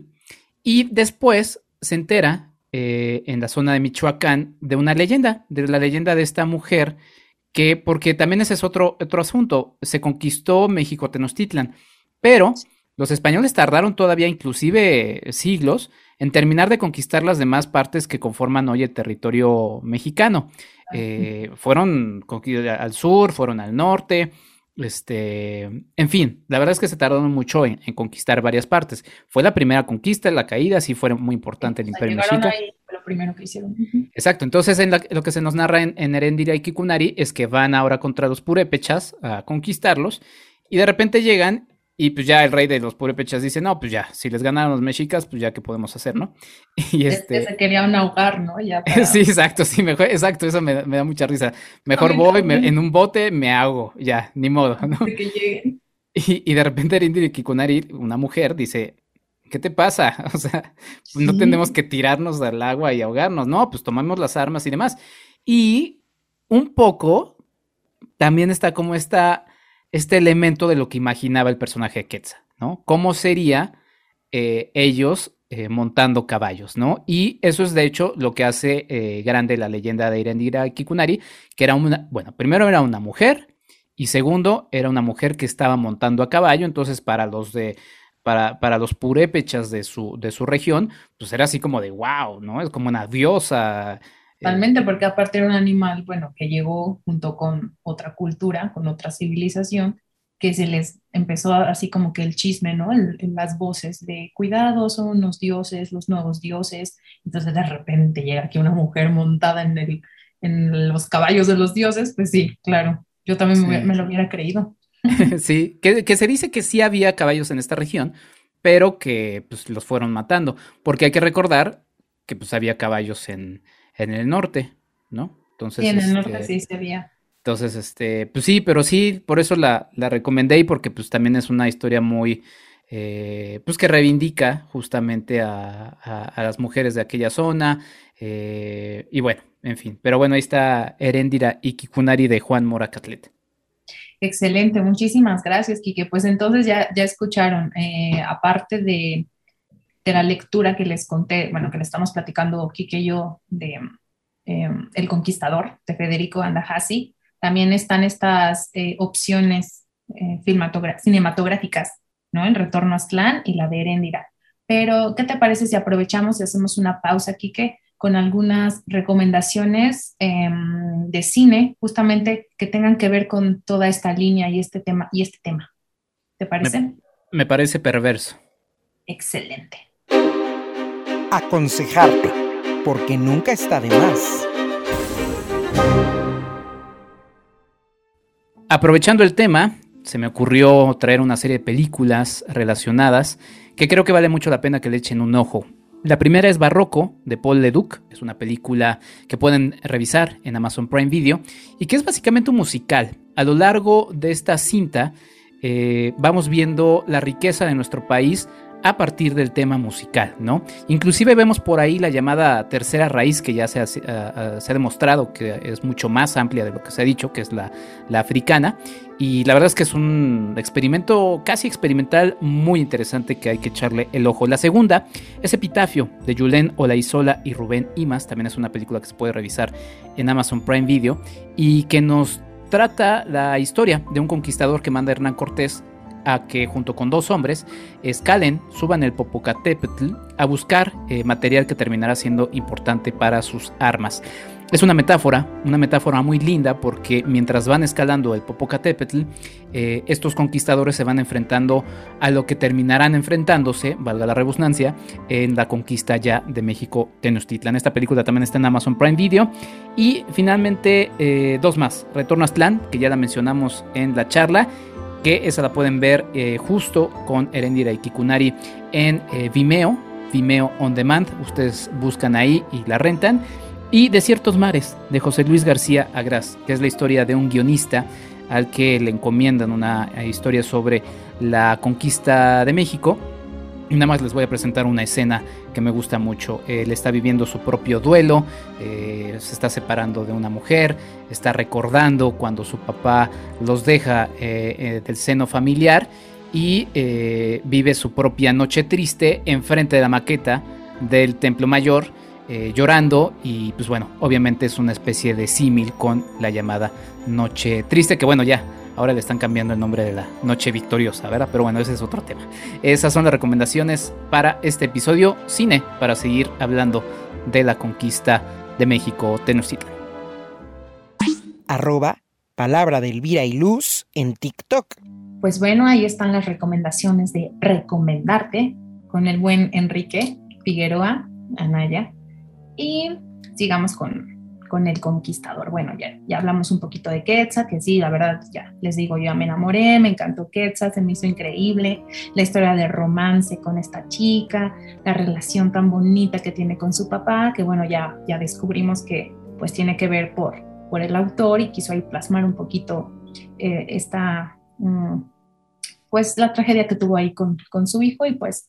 Y después se entera en la zona de Michoacán de una leyenda, de la leyenda de esta mujer que, porque también ese es otro, otro asunto, se conquistó México Tenochtitlan, pero los españoles tardaron todavía inclusive siglos en terminar de conquistar las demás partes que conforman hoy el territorio mexicano. Eh, fueron al sur, fueron al norte, este, en fin, la verdad es que se tardaron mucho en, conquistar varias partes. Fue la primera conquista, la caída, sí fue muy importante el Imperio Mexica. lo primero que hicieron. Exacto, entonces en lo que se nos narra en, en Erendira y Kikunari es que van ahora contra los purépechas a conquistarlos y de repente llegan y pues ya el rey de los purépechas dice, no, pues ya, si les ganaron los mexicas, pues ya qué podemos hacer, ¿no? Y este... se querían ahogar, ¿no? Ya sí, exacto, sí, mejor, exacto, eso me, da mucha risa. Mejor voy, en un bote me hago, ya, ni modo, ¿no? Que lleguen. Y, y, de repente Rindiri Kikunari, una mujer, dice, ¿qué te pasa? O sea, no tenemos que tirarnos al agua y ahogarnos, no, pues tomamos las armas y demás. Y un poco también está como esta este elemento de lo que imaginaba el personaje de Quetzal, ¿no? ¿Cómo sería eh, ellos eh, montando caballos, ¿no? Y eso es de hecho lo que hace eh, grande la leyenda de Irendira Kikunari, que era una, bueno, primero era una mujer y segundo era una mujer que estaba montando a caballo, entonces para los de para, para, los purépechas de su, de su región, pues era así como de wow, ¿no? Es como una diosa, Totalmente, porque aparte era un animal, bueno, que llegó junto con otra cultura, con otra civilización, que se les empezó así como que el chisme, ¿no? En las voces de cuidado, son los dioses, los nuevos dioses. Entonces de repente llega aquí una mujer montada en, el, en los caballos de los dioses, pues sí, claro, yo también me, lo hubiera creído. sí, que, que, se dice que sí había caballos en esta región, pero que pues los fueron matando, porque hay que recordar que pues había caballos en, en el norte, ¿no? Entonces, sí, en el norte este, sí se veía. Entonces, este, pues sí, pero sí, por eso la, la recomendé y porque pues también es una historia muy, eh, pues que reivindica justamente a, a, las mujeres de aquella zona. Eh, y bueno, en fin, pero bueno, ahí está Erendira y Kikunari de Juan Moracatlet. Excelente, muchísimas gracias, Kike. Pues entonces ya, ya escucharon, eh, aparte de, de la lectura que les conté, bueno, que le estamos platicando Kike y yo de eh, El Conquistador de Federico Andahasi, también están estas eh, opciones eh, cinematográficas, ¿no? El Retorno a Aztlán y la de Erendira. Pero, ¿qué te parece si aprovechamos y hacemos una pausa, Kike, con algunas recomendaciones em, de cine, justamente que tengan que ver con toda esta línea y este tema y este tema? ¿Te parece? me parece perverso. Excelente aconsejarte, porque nunca está de más. Aprovechando el tema, se me ocurrió traer una serie de películas relacionadas que creo que vale mucho la pena que le echen un ojo. La primera es Barroco, de Paul Leduc, es una película que pueden revisar en Amazon Prime Video y que es básicamente un musical. A lo largo de esta cinta eh, vamos viendo la riqueza de nuestro país a partir del tema musical, ¿no? Inclusive vemos por ahí la llamada tercera raíz que ya se ha, se ha demostrado que es mucho más amplia de lo que se ha dicho, que es la, la africana. Y la verdad es que es un experimento casi experimental muy interesante que hay que echarle el ojo. La segunda es Epitafio de Julen Olaizola y Rubén Imas. También es una película que se puede revisar en Amazon Prime Video y que nos trata la historia de un conquistador que manda Hernán Cortés a que junto con dos hombres escalen, suban el Popocatépetl a buscar eh, material que terminará siendo importante para sus armas. Es una metáfora, una metáfora muy linda porque mientras van escalando el Popocatépetl, eh, estos conquistadores se van enfrentando a lo que terminarán enfrentándose, valga la redundancia, en la conquista ya de México Tenochtitlan. Esta película también está en Amazon Prime Video. Y finalmente, eh, dos más. Retorno a Aztlán, que ya la mencionamos en la charla, que esa la pueden ver eh, justo con Erendira y Kikunari en eh, Vimeo, Vimeo On Demand, ustedes buscan ahí y la rentan. Y Desiertos Mares, de José Luis García Agras, que es la historia de un guionista al que le encomiendan una eh, historia sobre la conquista de México Nada más les voy a presentar una escena que me gusta mucho. Él está viviendo su propio duelo, eh, se está separando de una mujer, está recordando cuando su papá los deja eh, eh, del seno familiar y vive su propia noche triste enfrente de la maqueta del Templo Mayor llorando y pues bueno, obviamente es una especie de símil con la llamada Noche Triste, que bueno, ya ahora le están cambiando el nombre de la Noche Victoriosa, ¿verdad? Pero bueno, ese es otro tema. Esas son las recomendaciones para este episodio cine, para seguir hablando de la conquista de México, Tenochtitlan. Arroba Palabra de Elvira y Luz en TikTok. Pues bueno, ahí están las recomendaciones de recomendarte con el buen Enrique Figueroa Anaya. Y sigamos con, con el conquistador. Bueno, ya, ya hablamos un poquito de Quetzal, que sí, la verdad, ya les digo, yo me enamoré, me encantó Quetzal, se me hizo increíble, la historia de romance con esta chica, la relación tan bonita que tiene con su papá, que bueno, ya, ya descubrimos que pues tiene que ver por, por el autor y quiso ahí plasmar un poquito eh, esta, mm, pues la tragedia que tuvo ahí con, con su hijo y pues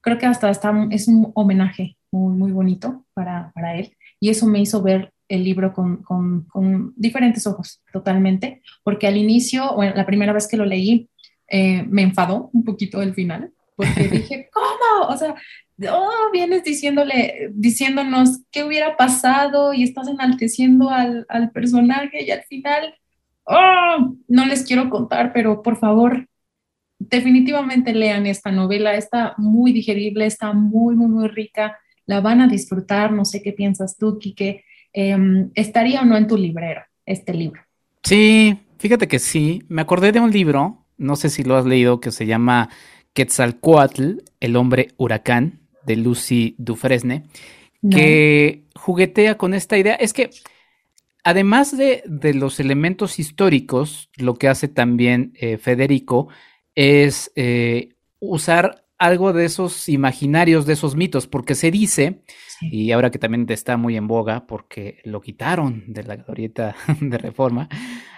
creo que hasta está, es un homenaje muy, muy bonito para, para él. Y eso me hizo ver el libro con, con, con, diferentes ojos, totalmente, porque al inicio, bueno, la primera vez que lo leí, eh, me enfadó un poquito el final, porque dije, ¿cómo? O sea, oh, vienes diciéndole, diciéndonos qué hubiera pasado y estás enalteciendo al, al personaje y al final, oh, no les quiero contar, pero por favor, definitivamente lean esta novela, está muy digerible, está muy, muy, muy rica, la van a disfrutar, no sé qué piensas tú, Quique, em, ¿estaría o no en tu librero este libro? Sí, fíjate que sí, me acordé de un libro, no sé si lo has leído, que se llama Quetzalcoatl, el hombre huracán, de Lucy Dufresne, que juguetea con esta idea, es que... Además de, de, los elementos históricos, lo que hace también eh, Federico es eh, usar algo de esos imaginarios, de esos mitos, porque se dice, y ahora que también está muy en boga, porque lo quitaron de la glorieta de reforma,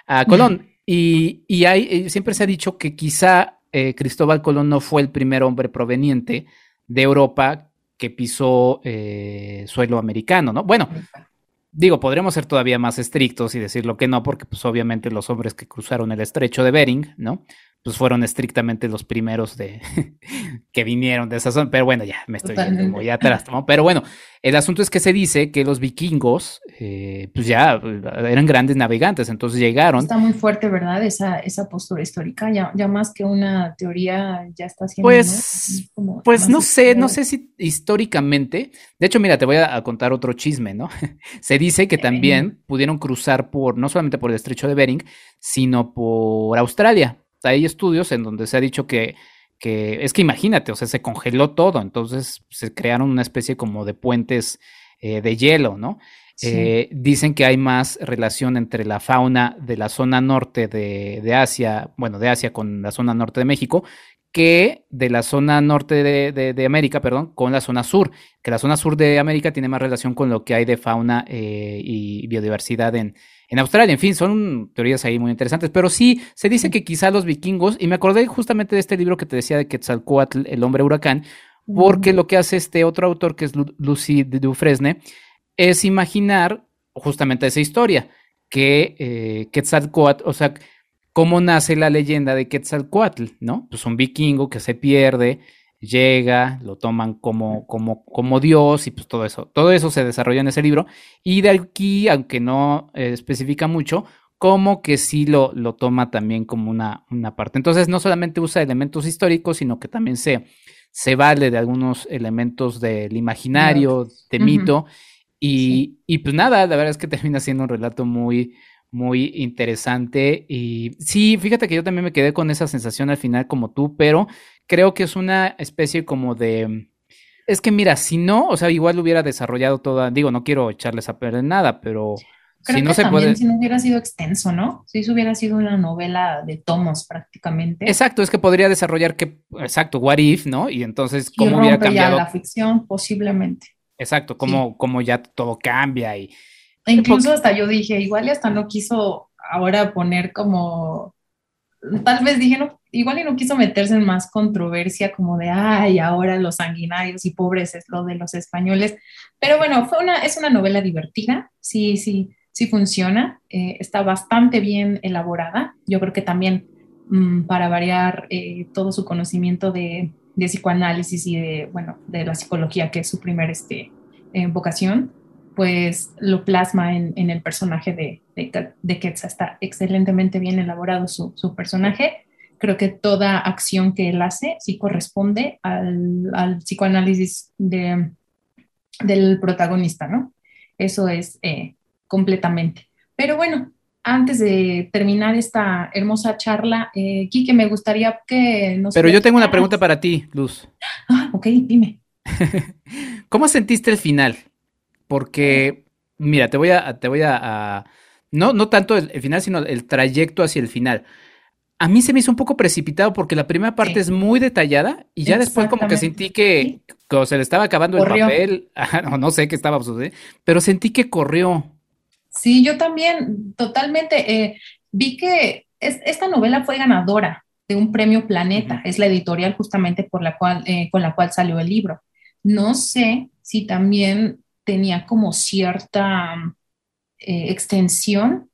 a Colón. Y, y hay, eh, siempre se ha dicho que quizá eh, Cristóbal Colón no fue el primer hombre proveniente de Europa que pisó suelo americano, ¿no? Bueno, digo, podremos ser todavía más estrictos y decir lo que no, porque pues obviamente los hombres que cruzaron el estrecho de Bering, ¿no? Pues fueron estrictamente los primeros de que vinieron de esa zona, pero bueno, ya me estoy yendo muy atrás, ¿no? Pero bueno, el asunto es que se dice que los vikingos, eh, pues ya eran grandes navegantes, entonces llegaron. Está muy fuerte, ¿verdad? Esa, esa postura histórica, ya, ya más que una teoría, ya está siendo. Pues, pues no sé, no sé si históricamente, de hecho, mira, te voy a, contar otro chisme, ¿no? se dice que también pudieron cruzar por, no solamente por el estrecho de Bering, sino por Australia hay estudios en donde se ha dicho que, que, es que imagínate, o sea, se congeló todo, entonces se crearon una especie como de puentes eh, de hielo, ¿no? Eh, dicen que hay más relación entre la fauna de la zona norte de, de, Asia, bueno, de Asia con la zona norte de México, que de la zona norte de, de, América, perdón, con la zona sur, que la zona sur de América tiene más relación con lo que hay de fauna eh, y biodiversidad en, en Australia. En fin, son teorías ahí muy interesantes, pero sí se dice que quizá los vikingos, y me acordé justamente de este libro que te decía de Quetzalcoatl, el hombre huracán, porque lo que hace este otro autor, que es Lucy Dufresne, es imaginar justamente esa historia, que eh, Quetzalcoatl, o sea, cómo nace la leyenda de Quetzalcoatl, ¿no? Pues un vikingo que se pierde, llega, lo toman como, como, como Dios y pues todo eso. Todo eso se desarrolla en ese libro. Y de aquí, aunque no eh, especifica mucho, como que sí lo, lo toma también como una, una, parte. Entonces, no solamente usa elementos históricos, sino que también se, se vale de algunos elementos del imaginario, de mito. Y, y, pues nada, la verdad es que termina siendo un relato muy, muy interesante. Y sí, fíjate que yo también me quedé con esa sensación al final como tú, pero creo que es una especie como de... Es que mira, si no, o sea, igual lo hubiera desarrollado toda, digo, no quiero echarles a perder nada, pero si no se puede... Si no hubiera sido extenso, ¿no? Si eso hubiera sido una novela de tomos prácticamente. Exacto, es que podría desarrollar que, exacto, what if, ¿no? Y entonces, ¿cómo hubiera cambiado? Ya la ficción, posiblemente. Exacto, cómo, cómo ya todo cambia y... E incluso hasta yo dije, igual y hasta no quiso ahora poner como tal vez dije, no, igual y no quiso meterse en más controversia como de, ay, ahora los sanguinarios y pobres es lo de los españoles. Pero bueno, fue una, es una novela divertida, sí, sí, sí funciona, eh, está bastante bien elaborada. Yo creo que también mm, para variar eh, todo su conocimiento de, de, psicoanálisis y de, bueno, de la psicología, que es su primer este, vocación, pues lo plasma en, el personaje de, de, de, Quetzal. Está excelentemente bien elaborado su, su, personaje. Creo que toda acción que él hace sí corresponde al, al psicoanálisis de, del protagonista, ¿no? Eso es eh, completamente. Pero bueno, antes de terminar esta hermosa charla, eh, Kike, me gustaría que nos... Pero yo tengo una pregunta para ti, Luz. Ah, ok, dime. ¿Cómo sentiste el final? Porque, mira, te voy a, te voy a, no, no tanto el, final, sino el trayecto hacia el final. A mí se me hizo un poco precipitado porque la primera parte es muy detallada y ya después como que sentí que, se le estaba acabando el papel, o no sé qué estaba sucediendo, pero sentí que corrió. Sí, yo también, totalmente. Eh, vi que esta novela fue ganadora de un premio Planeta, es la editorial justamente por la cual, eh, con la cual salió el libro. No sé si también tenía como cierta eh, extensión,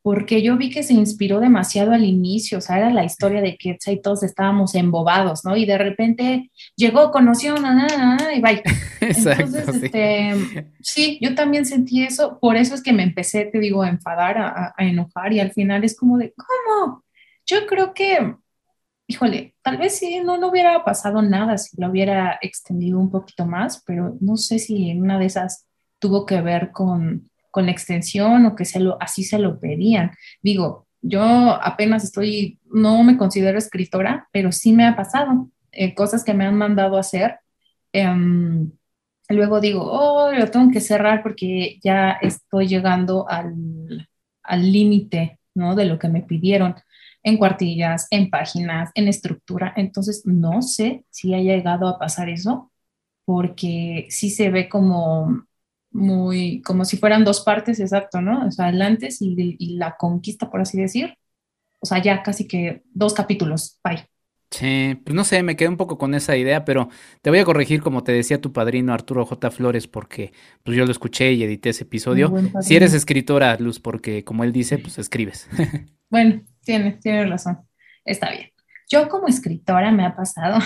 porque yo vi que se inspiró demasiado al inicio, o sea, era la historia de Quetzal y todos estábamos embobados, ¿no? Y de repente llegó, conoció, y bye. Entonces, sí. Este, sí, yo también sentí eso, por eso es que me empecé, te digo, a enfadar, a, a enojar, y al final es como de, ¿cómo? Yo creo que híjole, tal vez sí, no, no hubiera pasado nada si lo hubiera extendido un poquito más, pero no sé si en una de esas tuvo que ver con, con la extensión o que se lo, así se lo pedían. Digo, yo apenas estoy, no me considero escritora, pero sí me ha pasado eh, cosas que me han mandado a hacer. Em, luego digo, oh, lo tengo que cerrar porque ya estoy llegando al límite, ¿no? De lo que me pidieron en cuartillas, en páginas, en estructura. Entonces, no sé si haya llegado a pasar eso, porque sí se ve como muy, como si fueran dos partes, exacto, ¿no? O sea, el antes y, y la conquista, por así decir. O sea, ya casi que dos capítulos, bye. Sí, pues no sé, me quedé un poco con esa idea, pero te voy a corregir como te decía tu padrino Arturo J. Flores, porque pues yo lo escuché y edité ese episodio. Si eres escritora, Luz, porque como él dice, pues escribes. Bueno, tienes, tienes razón. Está bien. Yo como escritora me ha pasado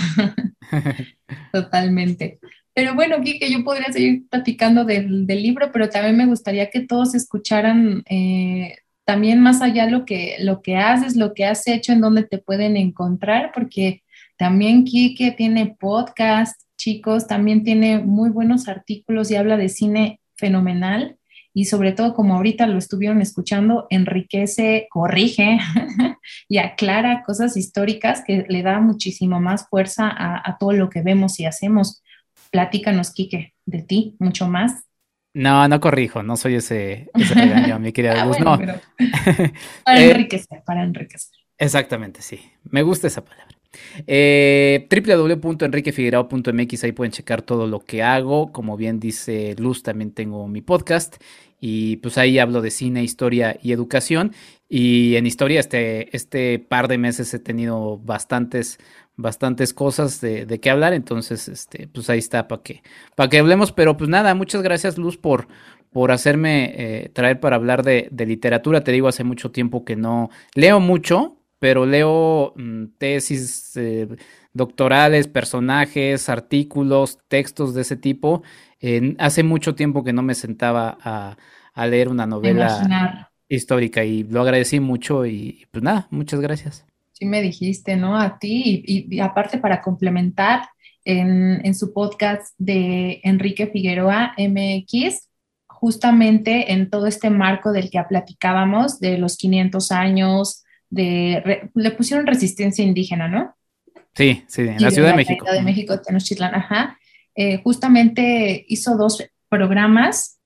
totalmente. Pero bueno, que yo podría seguir platicando del, libro, pero también me gustaría que todos escucharan eh, también más allá lo que, lo que haces, lo que has hecho, en dónde te pueden encontrar, porque también Kike tiene podcast, chicos, también tiene muy buenos artículos y habla de cine fenomenal y sobre todo como ahorita lo estuvieron escuchando, enriquece, corrige y aclara cosas históricas que le da muchísimo más fuerza a, todo lo que vemos y hacemos. Platícanos, Quique, de ti, mucho más. No, no corrijo, no soy ese, ese mi querida ah, Luz, no. para eh, enriquecer, para enriquecer. Exactamente, sí. Me gusta esa palabra. Eh, ahí pueden checar todo lo que hago. Como bien dice Luz, también tengo mi podcast y pues ahí hablo de cine, historia y educación. Y en historia este, este par de meses he tenido bastantes, bastantes cosas de, de qué hablar, entonces este, pues ahí está para que, para que hablemos. Pero pues nada, muchas gracias Luz por, por hacerme eh, traer para hablar de, literatura. Te digo, hace mucho tiempo que no leo mucho, pero leo mm, tesis eh, doctorales, personajes, artículos, textos de ese tipo. hace mucho tiempo que no me sentaba a, leer una novela histórica y lo agradecí mucho y pues nada, muchas gracias. Sí me dijiste, ¿no? A ti y, aparte para complementar en, en, su podcast de Enrique Figueroa MX, justamente en todo este marco del que platicábamos, de los 500 años, de, le pusieron resistencia indígena, ¿no? Sí, sí, en la Ciudad de, México. Ciudad de México, Tenochtitlan, ajá. Eh, justamente hizo dos programas,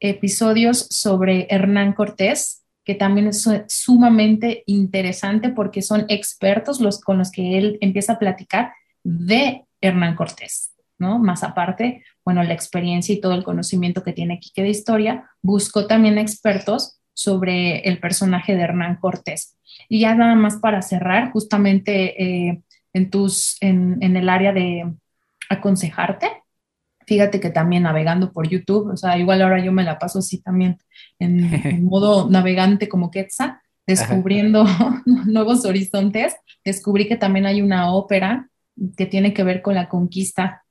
episodios sobre Hernán Cortés, que también es sumamente interesante porque son expertos los con los que él empieza a platicar de Hernán Cortés, ¿no? Más aparte, bueno, la experiencia y todo el conocimiento que tiene aquí que de historia, buscó también expertos sobre el personaje de Hernán Cortés. Y ya nada más para cerrar, justamente eh, en, tus, en, en, el área de aconsejarte, fíjate que también navegando por YouTube, o sea, igual ahora yo me la paso así también en, modo navegante como Quetzal, descubriendo nuevos horizontes, descubrí que también hay una ópera que tiene que ver con la conquista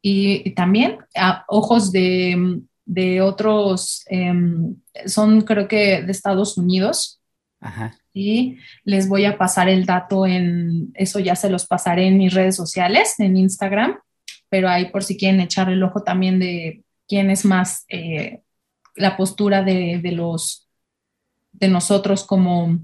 y, también a ojos de, de otros, em, son creo que de Estados Unidos. Ajá. Y les voy a pasar el dato en, eso ya se los pasaré en mis redes sociales, en Instagram, pero ahí por si quieren echar el ojo también de quién es más eh, la postura de, de, los, de nosotros como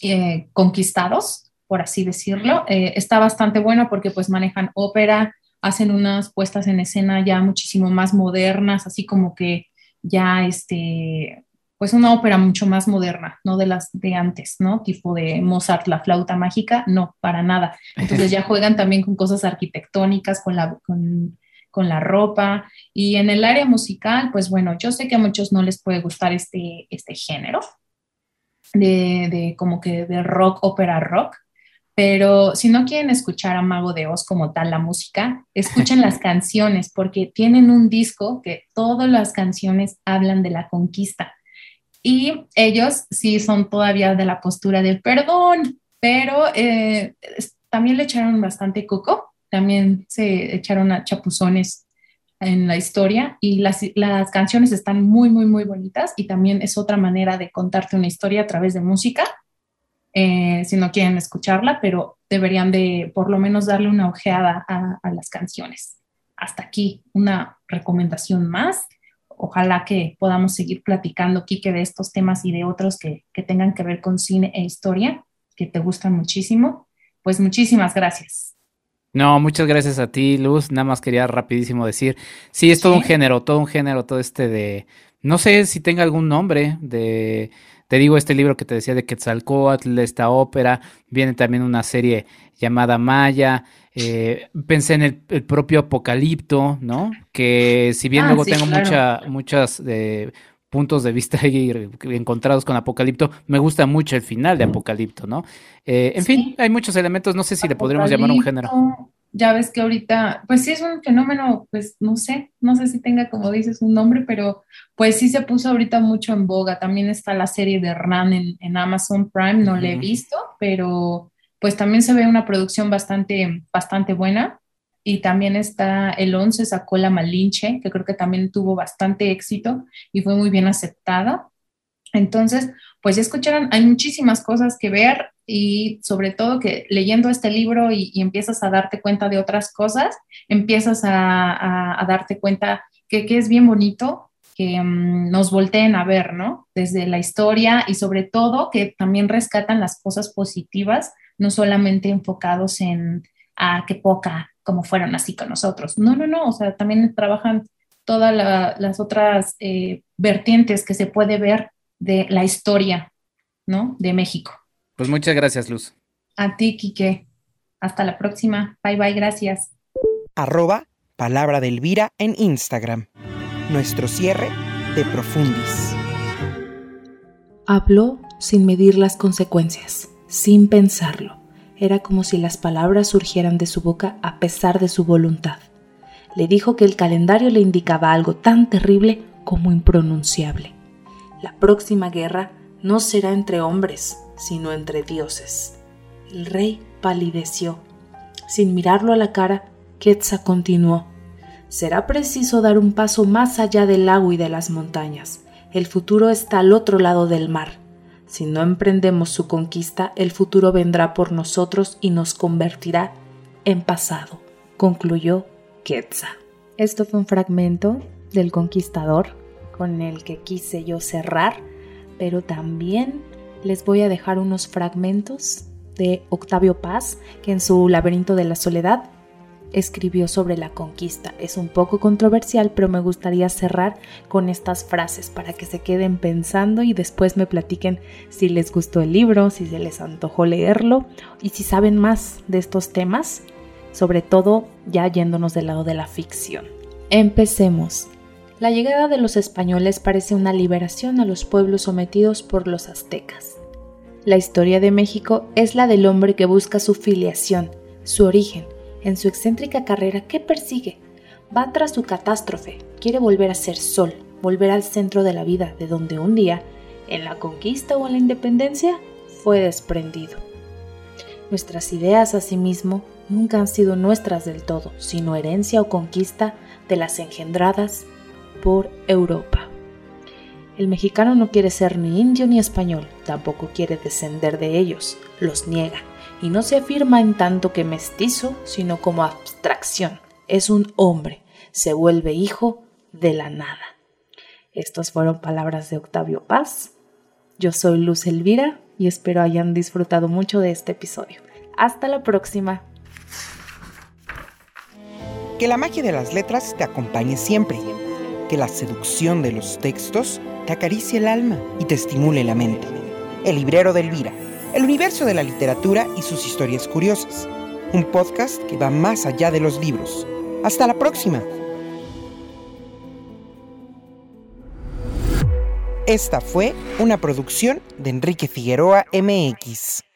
eh, conquistados, por así decirlo. Eh, está bastante bueno porque pues manejan ópera, hacen unas puestas en escena ya muchísimo más modernas, así como que ya este, pues una ópera mucho más moderna, no de las de antes, ¿no? Tipo de Mozart, la flauta mágica, no, para nada. Entonces ya juegan también con cosas arquitectónicas, con la, con, la ropa. Y en el área musical, pues bueno, yo sé que a muchos no les puede gustar este, este género de, de como que de rock, ópera rock, pero si no quieren escuchar a Mago de Oz como tal la música, escuchen las canciones porque tienen un disco que todas las canciones hablan de la conquista. Y ellos sí son todavía de la postura del perdón, pero eh, también le echaron bastante coco, también se echaron a chapuzones en la historia y las, las canciones están muy, muy, muy bonitas y también es otra manera de contarte una historia a través de música eh, si no quieren escucharla, pero deberían de por lo menos darle una ojeada a, las canciones. Hasta aquí una recomendación más. Ojalá que podamos seguir platicando, Kike, de estos temas y de otros que, que tengan que ver con cine e historia, que te gustan muchísimo. Pues muchísimas gracias. No, muchas gracias a ti, Luz. Nada más quería rapidísimo decir, sí, es todo un género, todo un género, todo este de, no sé si tenga algún nombre de te digo, este libro que te decía de Quetzalcoatl, esta ópera, viene también una serie llamada Maya. Eh, pensé en el, propio Apocalipto, ¿no? Que si bien ah, luego tengo mucha, muchas eh, puntos de vista encontrados con Apocalipto, me gusta mucho el final de Apocalipto, ¿no? Eh, en fin, hay muchos elementos, no sé si le podríamos llamar un género ya ves que ahorita, pues sí es un fenómeno, pues no sé, no sé si tenga como dices un nombre, pero pues sí se puso ahorita mucho en boga. También está la serie de Ran en, Amazon Prime, no la he visto, pero pues también se ve una producción bastante, bastante buena. Y también está el 11, sacó La Malinche, que creo que también tuvo bastante éxito y fue muy bien aceptada. Entonces, pues ya escucharon, hay muchísimas cosas que ver y sobre todo que leyendo este libro y, empiezas a darte cuenta de otras cosas, empiezas a, darte cuenta que, es bien bonito que mm, nos volteen a ver, ¿no? Desde la historia y sobre todo que también rescatan las cosas positivas, no solamente enfocados en, a qué poca, como fueron así con nosotros. No, no, no, o sea, también trabajan todas las otras eh, vertientes que se puede ver de la historia, ¿no? De México. Pues muchas gracias, Luz. A ti, Quique. Hasta la próxima. Bye, bye, gracias. Arroba Palabra de Elvira en Instagram. Nuestro cierre de Profundis. Habló sin medir las consecuencias, sin pensarlo. Era como si las palabras surgieran de su boca a pesar de su voluntad. Le dijo que el calendario le indicaba algo tan terrible como impronunciable. La próxima guerra no será entre hombres, sino entre dioses. El rey palideció. Sin mirarlo a la cara, Quetzal continuó. Será preciso dar un paso más allá del lago y de las montañas. El futuro está al otro lado del mar. Si no emprendemos su conquista, el futuro vendrá por nosotros y nos convertirá en pasado, concluyó Quetzal. Esto fue un fragmento del Conquistador con el que quise yo cerrar, pero también les voy a dejar unos fragmentos de Octavio Paz, que en su Laberinto de la Soledad escribió sobre la conquista. Es un poco controversial, pero me gustaría cerrar con estas frases para que se queden pensando y después me platiquen si les gustó el libro, si se les antojó leerlo y si saben más de estos temas, sobre todo ya yéndonos del lado de la ficción. Empecemos. La llegada de los españoles parece una liberación a los pueblos sometidos por los aztecas. La historia de México es la del hombre que busca su filiación, su origen, en su excéntrica carrera que persigue. Va tras su catástrofe, quiere volver a ser sol, volver al centro de la vida, de donde un día, en la conquista o en la independencia, fue desprendido. Nuestras ideas, asimismo, nunca han sido nuestras del todo, sino herencia o conquista de las engendradas por Europa. El mexicano no quiere ser ni indio ni español, tampoco quiere descender de ellos, los niega, y no se afirma en tanto que mestizo, sino como abstracción. Es un hombre, se vuelve hijo de la nada. Estas fueron palabras de Octavio Paz. Yo soy Luz Elvira y espero hayan disfrutado mucho de este episodio. Hasta la próxima. Que la magia de las letras te acompañe siempre. Que la seducción de los textos te acaricie el alma y te estimule la mente. El librero de Elvira, el universo de la literatura y sus historias curiosas. Un podcast que va más allá de los libros. Hasta la próxima. Esta fue una producción de Enrique Figueroa MX.